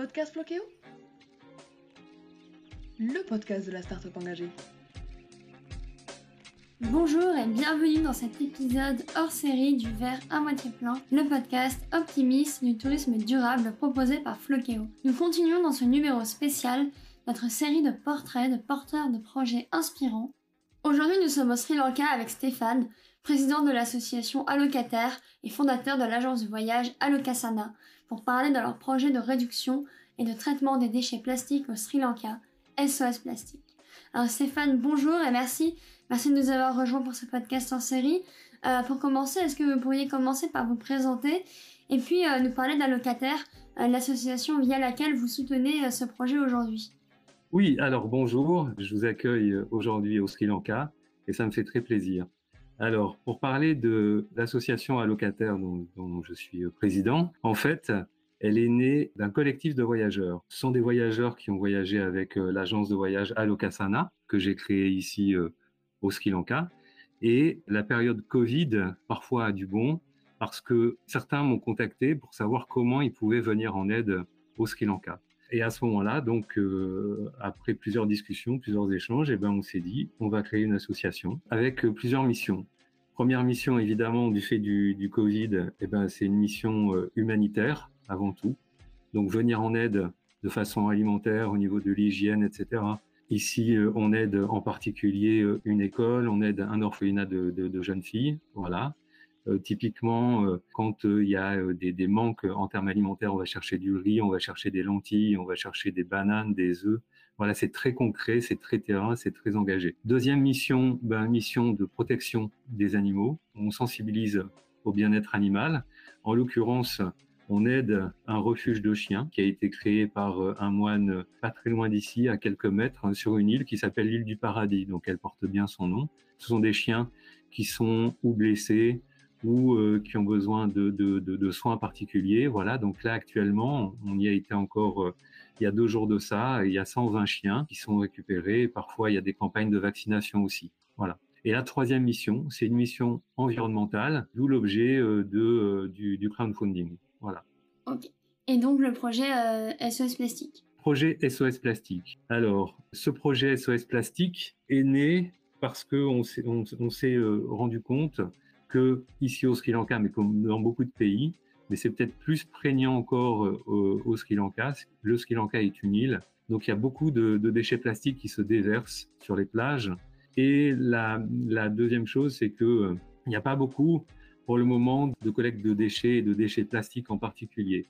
Podcast Floqueo Le podcast de la start-up engagée. Bonjour et bienvenue dans cet épisode hors série du verre à moitié plein, le podcast optimiste du tourisme durable proposé par Floqueo. Nous continuons dans ce numéro spécial notre série de portraits de porteurs de projets inspirants. Aujourd'hui, nous sommes au Sri Lanka avec Stéphane, président de l'association Allocataire et fondateur de l'agence de voyage Allocasana, pour parler de leur projet de réduction et de traitement des déchets plastiques au Sri Lanka, SOS Plastique. Alors Stéphane, bonjour et merci. Merci de nous avoir rejoints pour ce podcast en série. Euh, pour commencer, est-ce que vous pourriez commencer par vous présenter et puis euh, nous parler d'Allocataire, euh, l'association via laquelle vous soutenez ce projet aujourd'hui? Oui, alors bonjour, je vous accueille aujourd'hui au Sri Lanka et ça me fait très plaisir. Alors, pour parler de l'association allocataire dont, dont je suis président, en fait, elle est née d'un collectif de voyageurs. Ce sont des voyageurs qui ont voyagé avec euh, l'agence de voyage Alokasana, que j'ai créée ici euh, au Sri Lanka. Et la période Covid, parfois a du bon, parce que certains m'ont contacté pour savoir comment ils pouvaient venir en aide au Sri Lanka. Et à ce moment-là, donc euh, après plusieurs discussions, plusieurs échanges, eh ben on s'est dit on va créer une association avec euh, plusieurs missions. Première mission évidemment du fait du, Covid, eh ben c'est une mission euh, humanitaire avant tout. Donc venir en aide de façon alimentaire au niveau de l'hygiène, etc. Ici, on aide en particulier une école, on aide un orphelinat de, de jeunes filles, voilà. Euh, typiquement, euh, quand il y a des, manques en termes alimentaires, on va chercher du riz, on va chercher des lentilles, on va chercher des bananes, des œufs. Voilà, c'est très concret, c'est très terrain, c'est très engagé. Deuxième mission, ben, mission de protection des animaux. On sensibilise au bien-être animal. En l'occurrence, on aide un refuge de chiens qui a été créé par euh, un moine pas très loin d'ici, à quelques mètres, hein, sur une île qui s'appelle l'île du Paradis. Donc elle porte bien son nom. Ce sont des chiens qui sont ou blessés ou euh, qui ont besoin de, de, de, de, soins particuliers. Voilà. Donc là actuellement, on y a été encore euh, il y a deux jours de ça. Il y a 120 chiens qui sont récupérés. Parfois, il y a des campagnes de vaccination aussi. Voilà. Et la troisième mission, c'est une mission environnementale, d'où l'objet euh, de, du, du crowdfunding. Voilà. Ok. Et donc le projet SOS Plastique? Projet SOS Plastique. Alors, ce projet SOS Plastique est né parce que on s'est rendu compte que ici au Sri Lanka, mais comme dans beaucoup de pays, mais c'est peut-être plus prégnant encore euh, au, Sri Lanka. Le Sri Lanka est une île, donc il y a beaucoup de, déchets plastiques qui se déversent sur les plages. Et la, deuxième chose, c'est que euh, il n'y a pas beaucoup pour le moment de collecte de déchets et de déchets plastiques en particulier.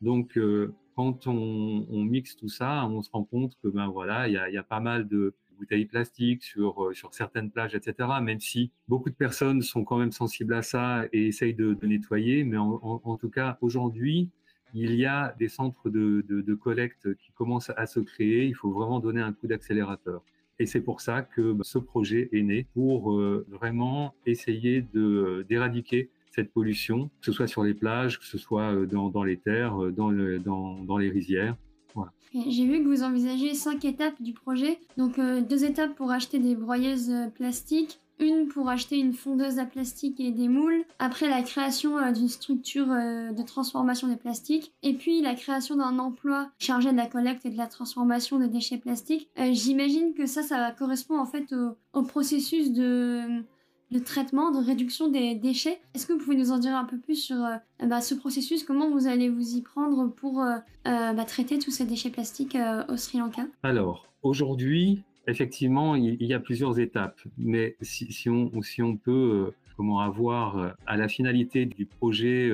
Donc, euh, quand on, mixe tout ça, on se rend compte que ben voilà, il y a, pas mal de bouteilles plastiques sur euh, sur certaines plages, etc. Même si beaucoup de personnes sont quand même sensibles à ça et essayent de, nettoyer, mais en, tout cas aujourd'hui, il y a des centres de, de, collecte qui commencent à se créer. Il faut vraiment donner un coup d'accélérateur. Et c'est pour ça que ce projet est né pour euh, vraiment essayer de d'éradiquer cette pollution, que ce soit sur les plages, que ce soit euh, dans, dans les terres, euh, dans, le, dans, dans les rizières. J'ai vu que vous envisagez cinq étapes du projet. Donc euh, deux étapes pour acheter des broyeuses plastiques, une pour acheter une fondeuse à plastique et des moules, après la création euh, d'une structure euh, de transformation des plastiques, et puis la création d'un emploi chargé de la collecte et de la transformation des déchets plastiques. Euh, J'imagine que ça, ça correspond en fait au processus de de traitement, de réduction des déchets. Est-ce que vous pouvez nous en dire un peu plus sur euh, bah, ce processus? Comment vous allez vous y prendre pour euh, bah, traiter tous ces déchets plastiques euh, au Sri Lanka? Alors, aujourd'hui, effectivement, il, y a plusieurs étapes, mais si, on, peut comment avoir à la finalité du projet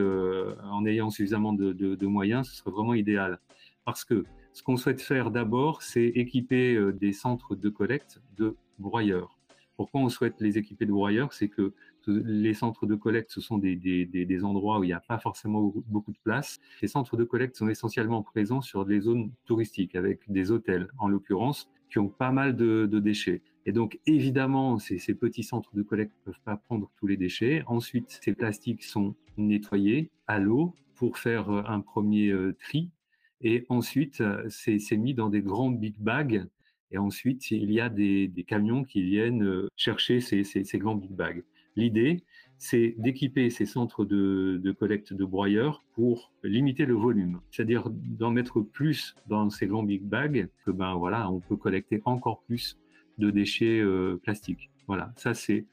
en ayant suffisamment de, de, moyens, ce serait vraiment idéal. Parce que ce qu'on souhaite faire d'abord, c'est équiper des centres de collecte de broyeurs. Pourquoi on souhaite les équiper de broyeurs C'est que les centres de collecte, ce sont des, des, des, endroits où il n'y a pas forcément beaucoup de place. Les centres de collecte sont essentiellement présents sur des zones touristiques, avec des hôtels, en l'occurrence, qui ont pas mal de, de déchets. Et donc, évidemment, ces, ces, petits centres de collecte ne peuvent pas prendre tous les déchets. Ensuite, ces plastiques sont nettoyés à l'eau pour faire euh, un premier euh, tri. Et ensuite, euh, c'est mis dans des grands big bags et ensuite, il y a des, camions qui viennent chercher ces, grands big bags. L'idée, c'est d'équiper ces centres de, collecte de broyeurs pour limiter le volume, c'est-à-dire d'en mettre plus dans ces grands big bags que ben voilà, on peut collecter encore plus de déchets euh, plastiques. Voilà, ça c'est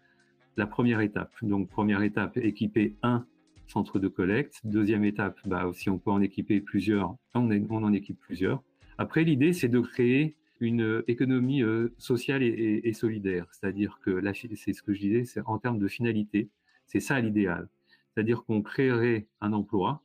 la première étape. Donc première étape, équiper un centre de collecte. Deuxième étape, bah, si on peut en équiper plusieurs, on en équipe plusieurs. Après, l'idée c'est de créer une économie euh, sociale et, solidaire, c'est-à-dire que c'est ce que je disais, en termes de finalité c'est ça l'idéal. C'est-à-dire qu'on créerait un emploi,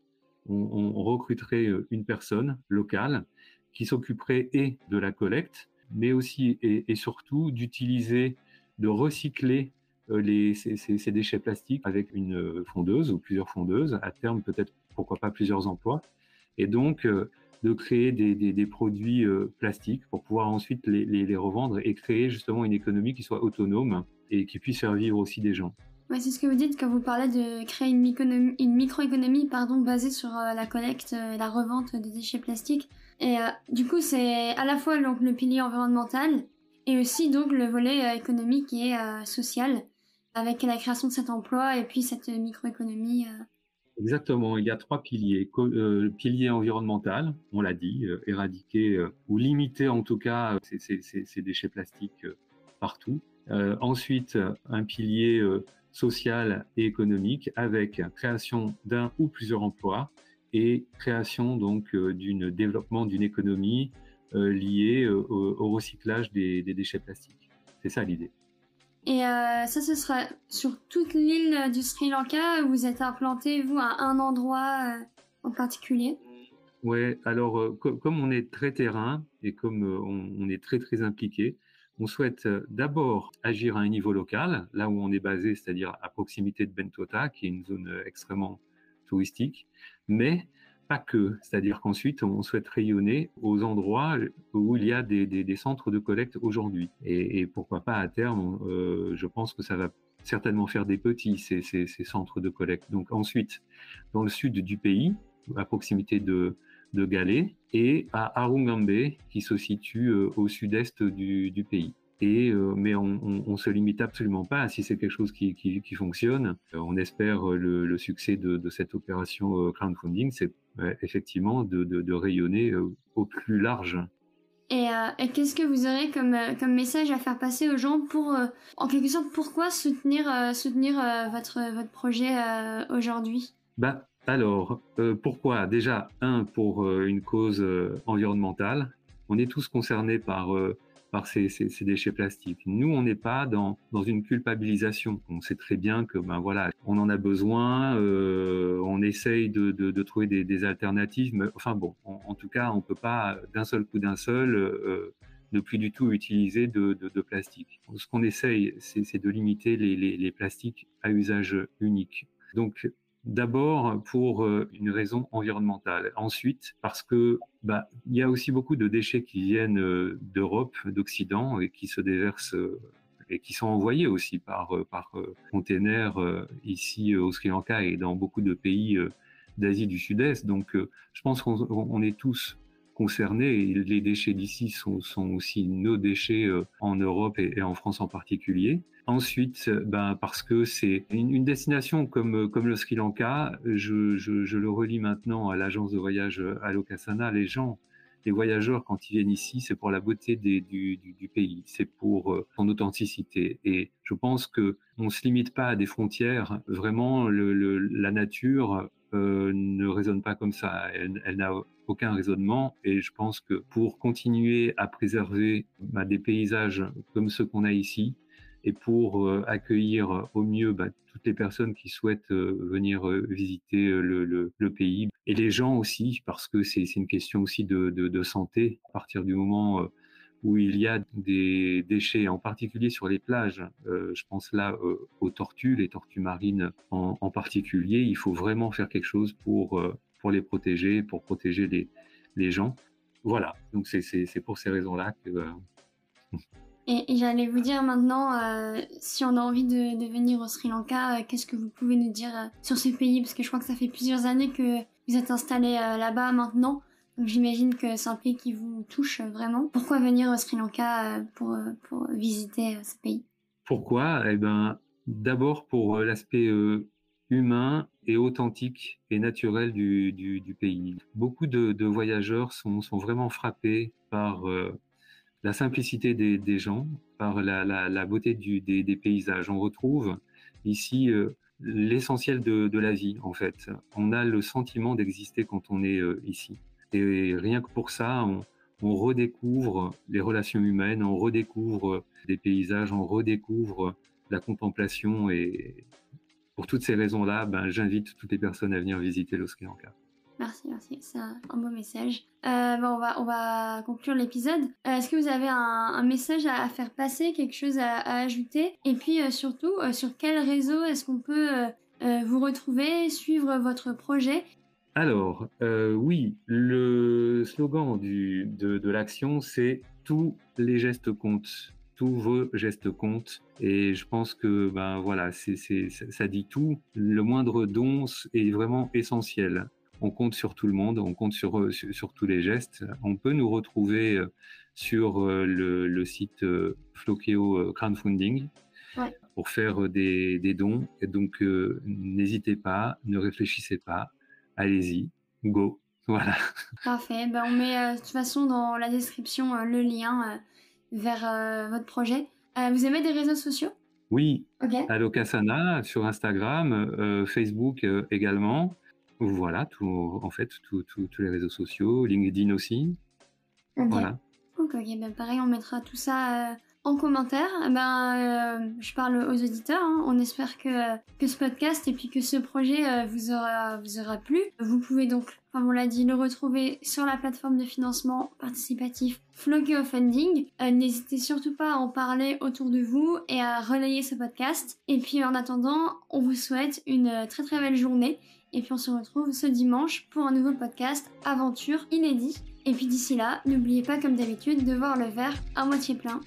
on, recruterait euh, une personne locale qui s'occuperait et de la collecte, mais aussi et, surtout d'utiliser, de recycler euh, les, ces, déchets plastiques avec une euh, fondeuse ou plusieurs fondeuses, à terme peut-être pourquoi pas plusieurs emplois, et donc de créer des, produits plastiques pour pouvoir ensuite les, les, revendre et créer justement une économie qui soit autonome et qui puisse faire vivre aussi des gens c'est ce que vous dites quand vous parlez de créer une, une microéconomie pardon, basée sur euh, la collecte et la revente des déchets plastiques. Et euh, du coup, c'est à la fois donc, le pilier environnemental et aussi donc le volet euh, économique et social avec la création de cet emploi et puis cette microéconomie. Exactement, il y a trois piliers. le pilier environnemental, on l'a dit, éradiquer ou limiter en tout cas ces, déchets plastiques partout. ensuite, un pilier social et économique avec création d'un ou plusieurs emplois et création donc euh, d'une développement d'une économie euh, liée euh, au, recyclage des, déchets plastiques. C'est ça l'idée. Et ça, ce sera sur toute l'île du Sri Lanka. Vous êtes implanté, vous, à un endroit en particulier? Ouais, alors comme on est très terrain et comme on, est très très impliqué, on souhaite euh, d'abord agir à un niveau local, là où on est basé, c'est-à-dire à proximité de Bentota, qui est une zone euh, extrêmement touristique, mais que, c'est-à-dire qu'ensuite on souhaite rayonner aux endroits où il y a des, centres de collecte aujourd'hui. Et, pourquoi pas à terme, euh, je pense que ça va certainement faire des petits, ces, centres de collecte. Donc ensuite, dans le sud du pays, à proximité de, de Galé et à Arungambe qui se situe euh, au sud-est du, pays. Et, euh, mais on, on, se limite absolument pas. Si c'est quelque chose qui, qui, fonctionne, on espère le, succès de, cette opération crowdfunding, c'est effectivement de, de, rayonner au plus large. Et, et qu'est-ce que vous aurez comme, comme message à faire passer aux gens pour, en quelque sorte, pourquoi soutenir, soutenir votre, votre projet aujourd'hui? Bah, alors, euh, pourquoi? Déjà, un, pour euh, une cause euh, environnementale. On est tous concernés par, par ces, déchets plastiques. Nous, on n'est pas dans, dans une culpabilisation. On sait très bien que, ben voilà, on en a besoin, on essaye de, de, trouver des, alternatives, mais enfin bon, en, tout cas, on ne peut pas d'un seul coup d'un seul ne plus du tout utiliser de, de plastique. Ce qu'on essaye, c'est de limiter les, les, les plastiques à usage unique. Donc, D'abord pour euh, une raison environnementale. Ensuite parce que bah, il y a aussi beaucoup de déchets qui viennent euh, d'Europe, d'Occident et qui se déversent euh, et qui sont envoyés aussi par par containers ici au Sri Lanka et dans beaucoup de pays d'Asie du Sud-Est. Donc je pense qu'on est tous concernés. les déchets d'ici sont, aussi nos déchets euh, en Europe et, en France en particulier. Ensuite, ben, parce que c'est une, destination comme, comme le Sri Lanka, je, je, je le relis maintenant à l'agence de voyage Alokasana, les gens, les voyageurs, quand ils viennent ici, c'est pour la beauté du, pays, c'est pour euh, son authenticité. Et je pense que on se limite pas à des frontières. Vraiment, la nature euh, ne résonne pas comme ça. Elle, elle n'a aucun raisonnement. Et je pense que pour continuer à préserver bah, des paysages comme ceux qu'on a ici, et pour euh, accueillir au mieux bah, toutes les personnes qui souhaitent euh, venir euh, visiter le, pays et les gens aussi, parce que c'est une question aussi de, santé. À partir du moment où il y a des déchets, en particulier sur les plages, je pense là aux tortues, les tortues marines en, en, particulier, il faut vraiment faire quelque chose pour pour les protéger, pour protéger les, les gens. Voilà, donc c'est pour ces raisons-là que... Euh, et, j'allais vous dire maintenant, euh, si on a envie de, venir au Sri Lanka, euh, qu'est-ce que vous pouvez nous dire sur ce pays? Parce que je crois que ça fait plusieurs années que vous êtes installé là-bas maintenant. Donc j'imagine que c'est un pays qui vous touche vraiment. Pourquoi venir au Sri Lanka pour, visiter ce pays? Pourquoi? Eh ben, D'abord pour l'aspect humain et authentique et naturel du, pays. Beaucoup de, voyageurs sont, vraiment frappés par la simplicité des, gens, par la, beauté du, des, paysages. On retrouve ici l'essentiel de, la vie, en fait. On a le sentiment d'exister quand on est ici. Et rien que pour ça, on, redécouvre les relations humaines, on redécouvre des paysages, on redécouvre la contemplation et pour toutes ces raisons-là, ben, j'invite toutes les personnes à venir visiter Lanka. Merci, merci, c'est un, beau message. Euh, bon, on, va, on va conclure l'épisode. Euh, est-ce que vous avez un, message à, faire passer, quelque chose à, ajouter? Et puis euh, surtout, sur quel réseau est-ce qu'on peut vous retrouver, suivre votre projet? Alors, oui, le slogan de, de l'action, c'est tous les gestes comptent tous vos gestes comptent. Et je pense que ben voilà, c'est, ça dit tout. Le moindre don est vraiment essentiel. On compte sur tout le monde, on compte sur, euh, sur, tous les gestes. On peut nous retrouver euh, sur euh, le, le site Flokeo Crowdfunding pour faire des, des, dons. Et donc, n'hésitez pas, ne réfléchissez pas, allez-y, go. Voilà. Parfait. Ben, on met de toute façon dans la description le lien vers votre projet. Vous aimez des réseaux sociaux? Oui, okay. Alokasana sur Instagram, euh, Facebook également. Voilà, tout, en fait, tous les réseaux sociaux, LinkedIn aussi. Voilà. Ok, ben pareil, on mettra tout ça en commentaire. Ben, je parle aux auditeurs. Hein. On espère que, que ce podcast et puis que ce projet vous, aura, vous aura plu. Vous pouvez donc comme on l'a dit, le retrouver sur la plateforme de financement participatif Flogeo Funding. Euh, n'hésitez surtout pas à en parler autour de vous et à relayer ce podcast. Et puis en attendant, on vous souhaite une très très belle journée. Et puis on se retrouve ce dimanche pour un nouveau podcast Aventure inédit. Et puis d'ici là, n'oubliez pas comme d'habitude de voir le verre à moitié plein